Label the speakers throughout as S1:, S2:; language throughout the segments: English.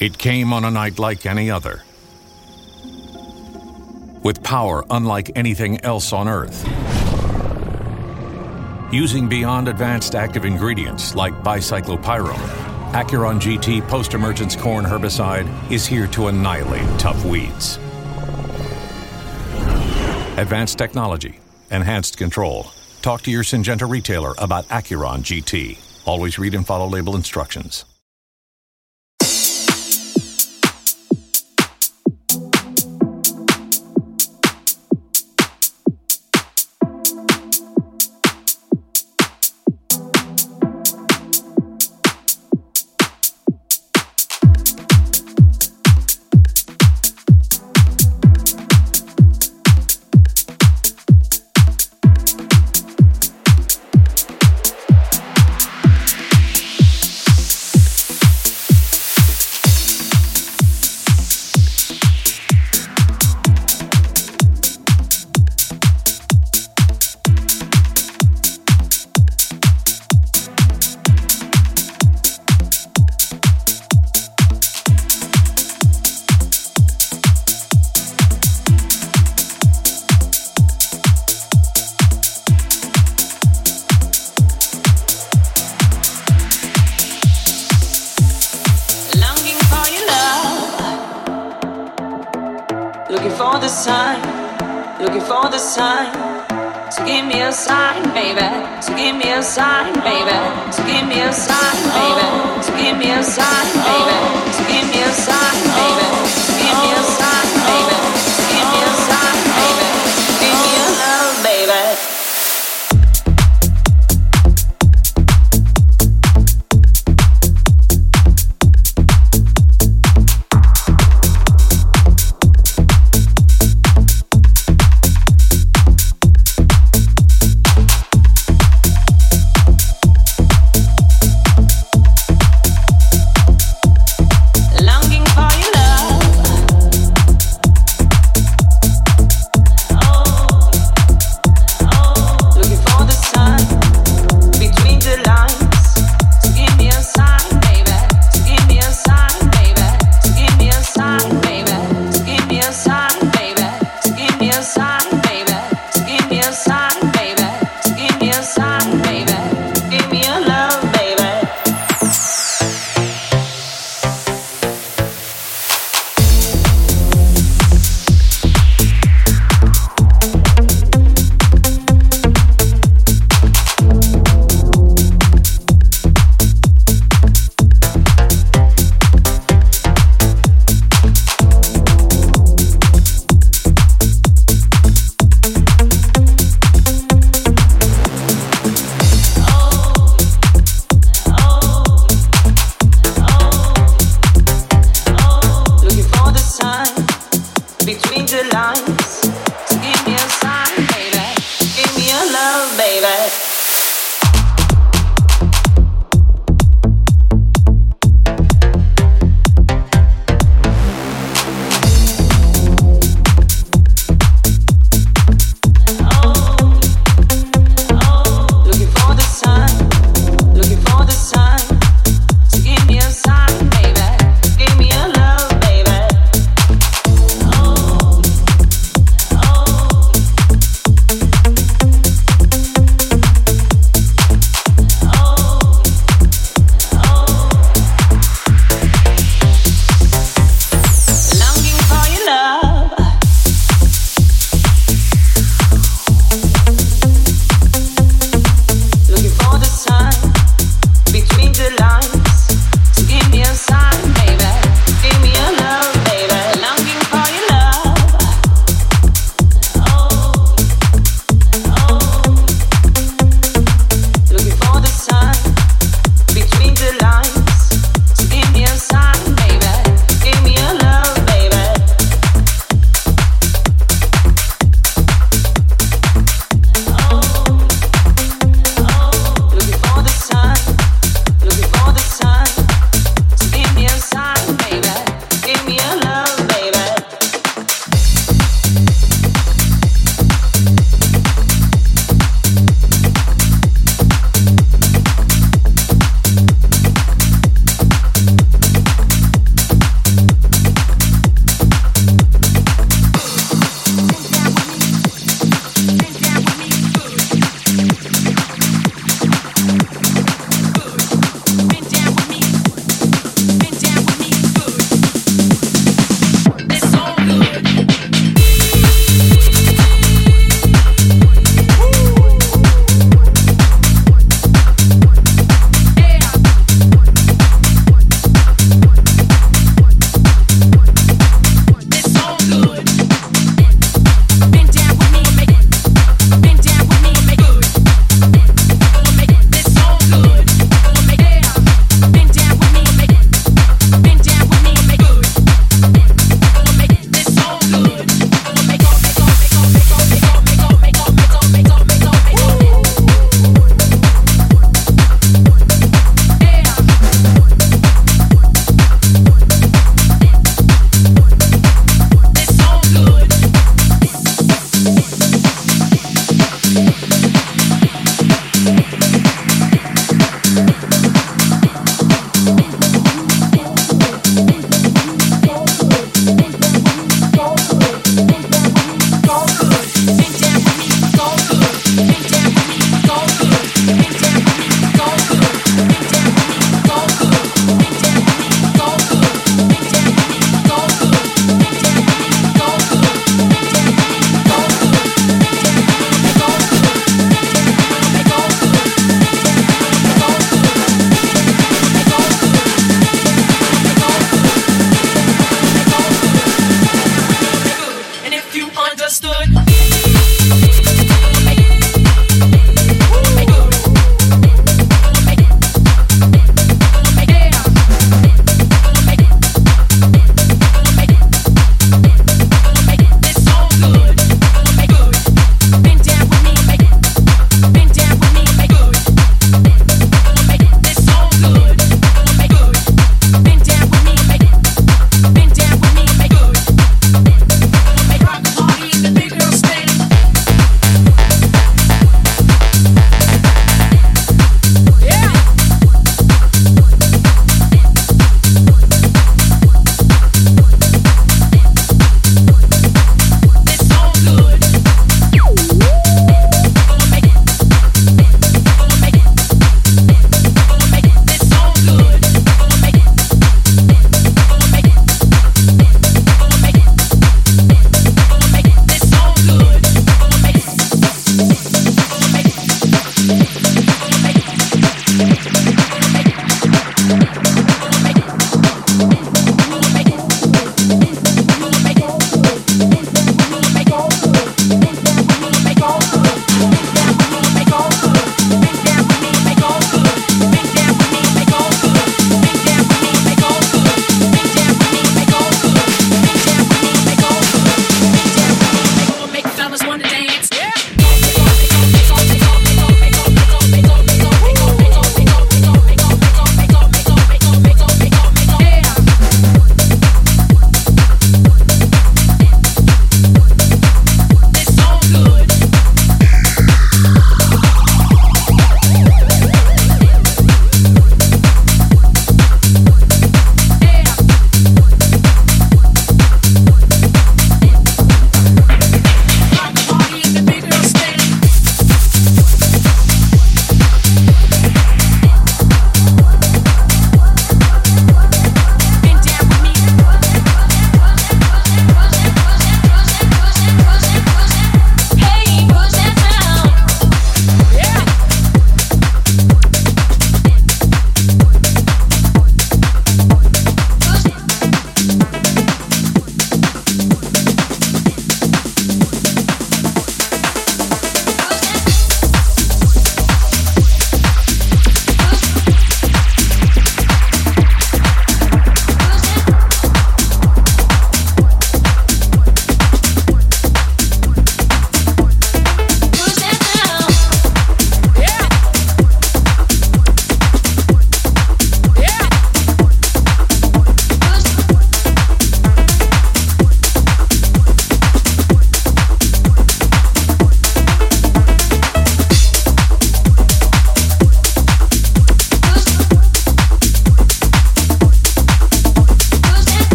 S1: It came on a night like any other. With power unlike anything else on Earth. Using beyond advanced active ingredients like bicyclopyrrole, Acuron GT post emergence corn herbicide is here to annihilate tough weeds. Advanced technology, enhanced control. Talk to your Syngenta retailer about Acuron GT. Always read and follow label instructions.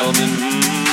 S2: Calvin.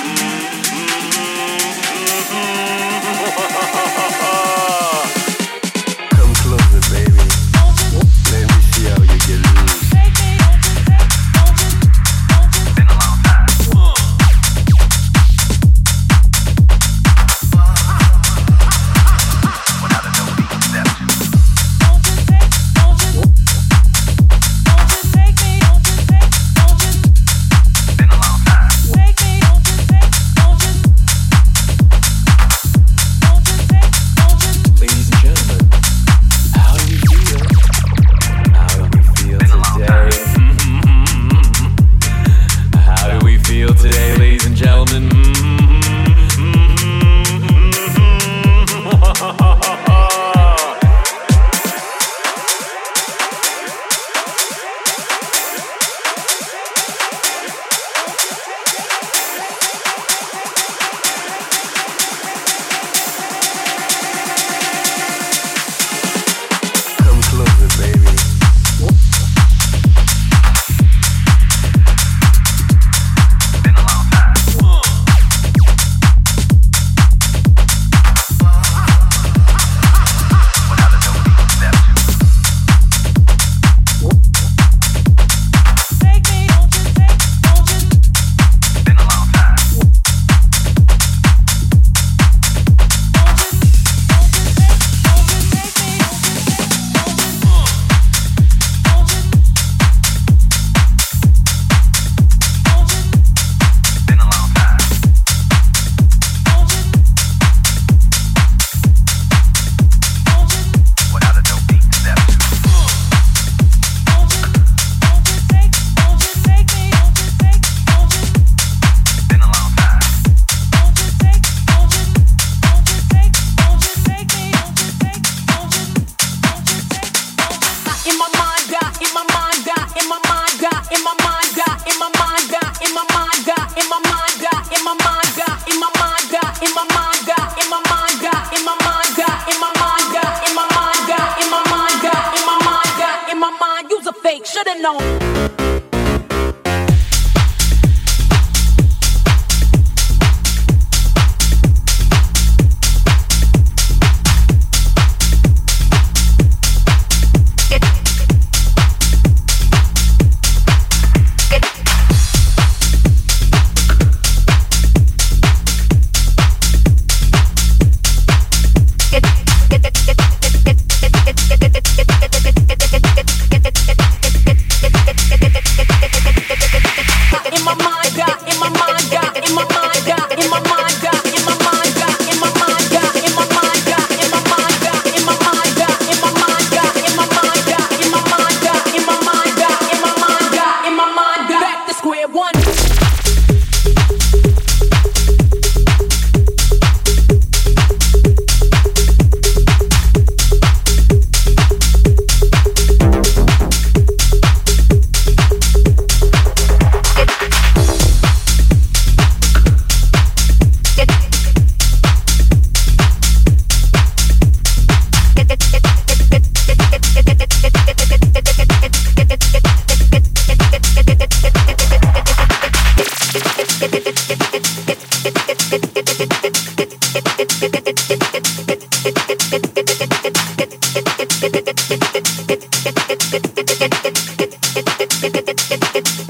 S2: it.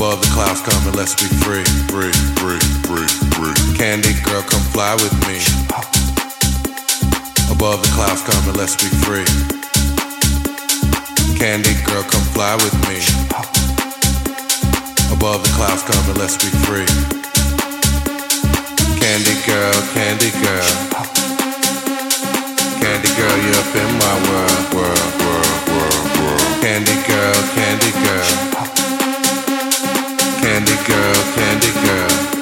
S2: Above the clouds come and let's be free, free, free, free, free. Candy girl, come fly with me. Above the clouds come and let's be free. Candy girl, come fly with me. Above the clouds come and let's be free.
S3: Candy
S2: girl,
S3: candy girl. Candy girl, you're up in my world, world, world, world, world. Candy girl, candy girl stop, stop,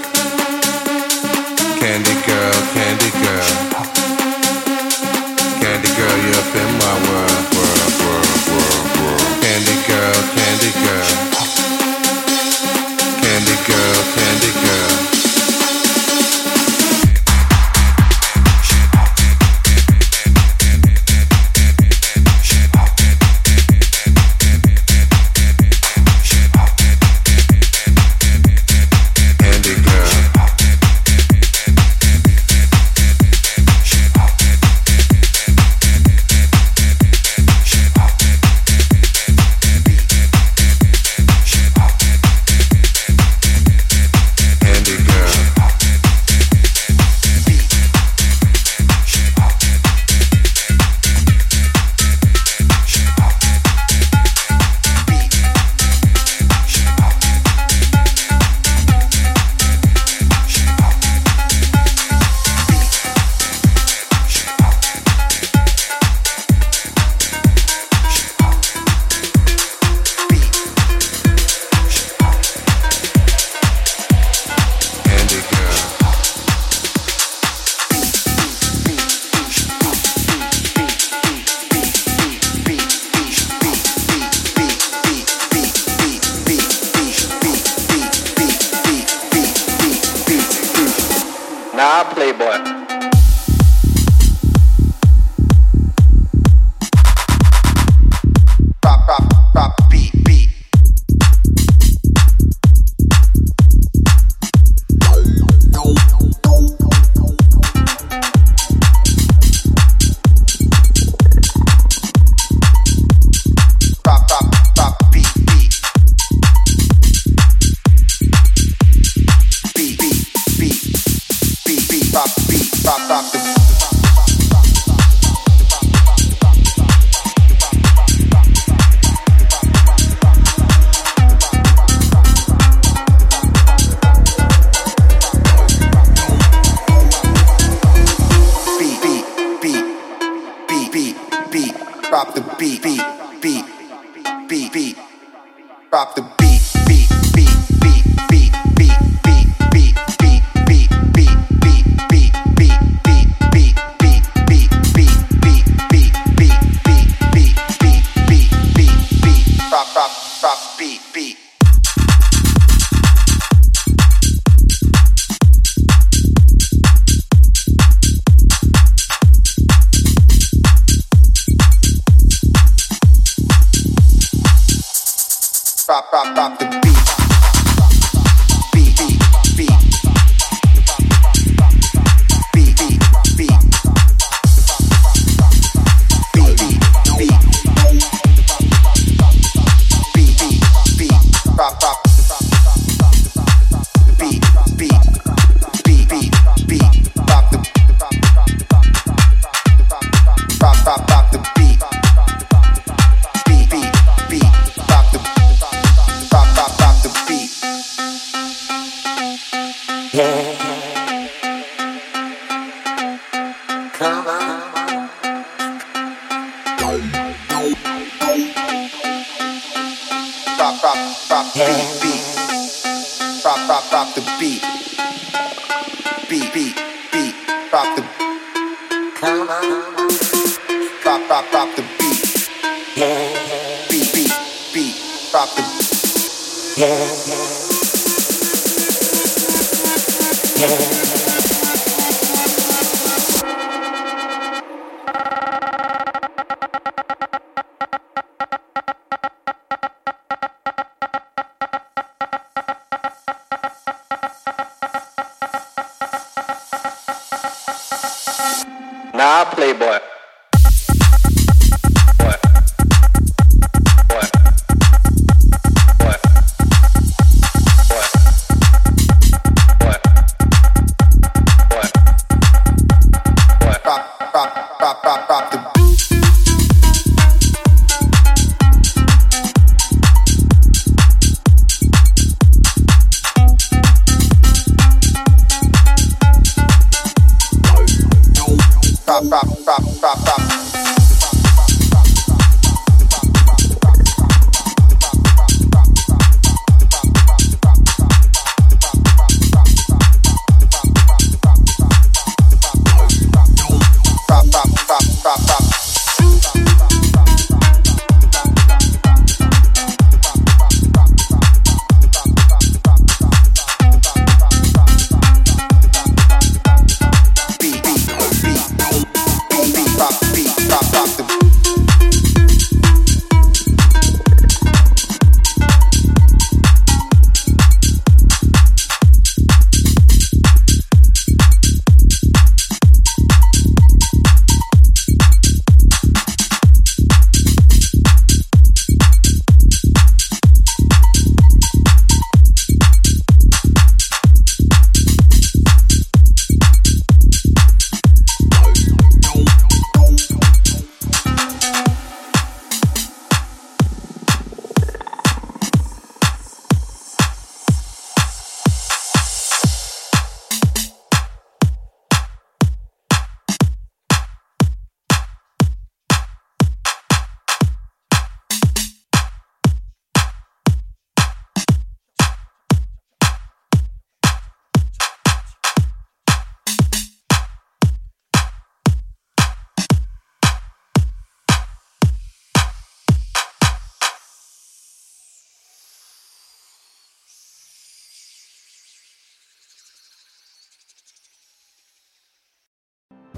S3: stop, stop.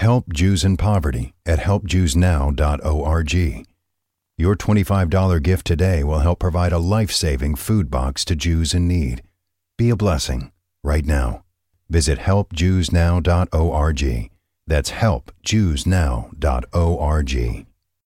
S4: Help Jews in Poverty at helpjewsnow.org. Your $25 gift today will help provide a life saving food box to Jews in need. Be a blessing right now. Visit helpjewsnow.org. That's helpjewsnow.org.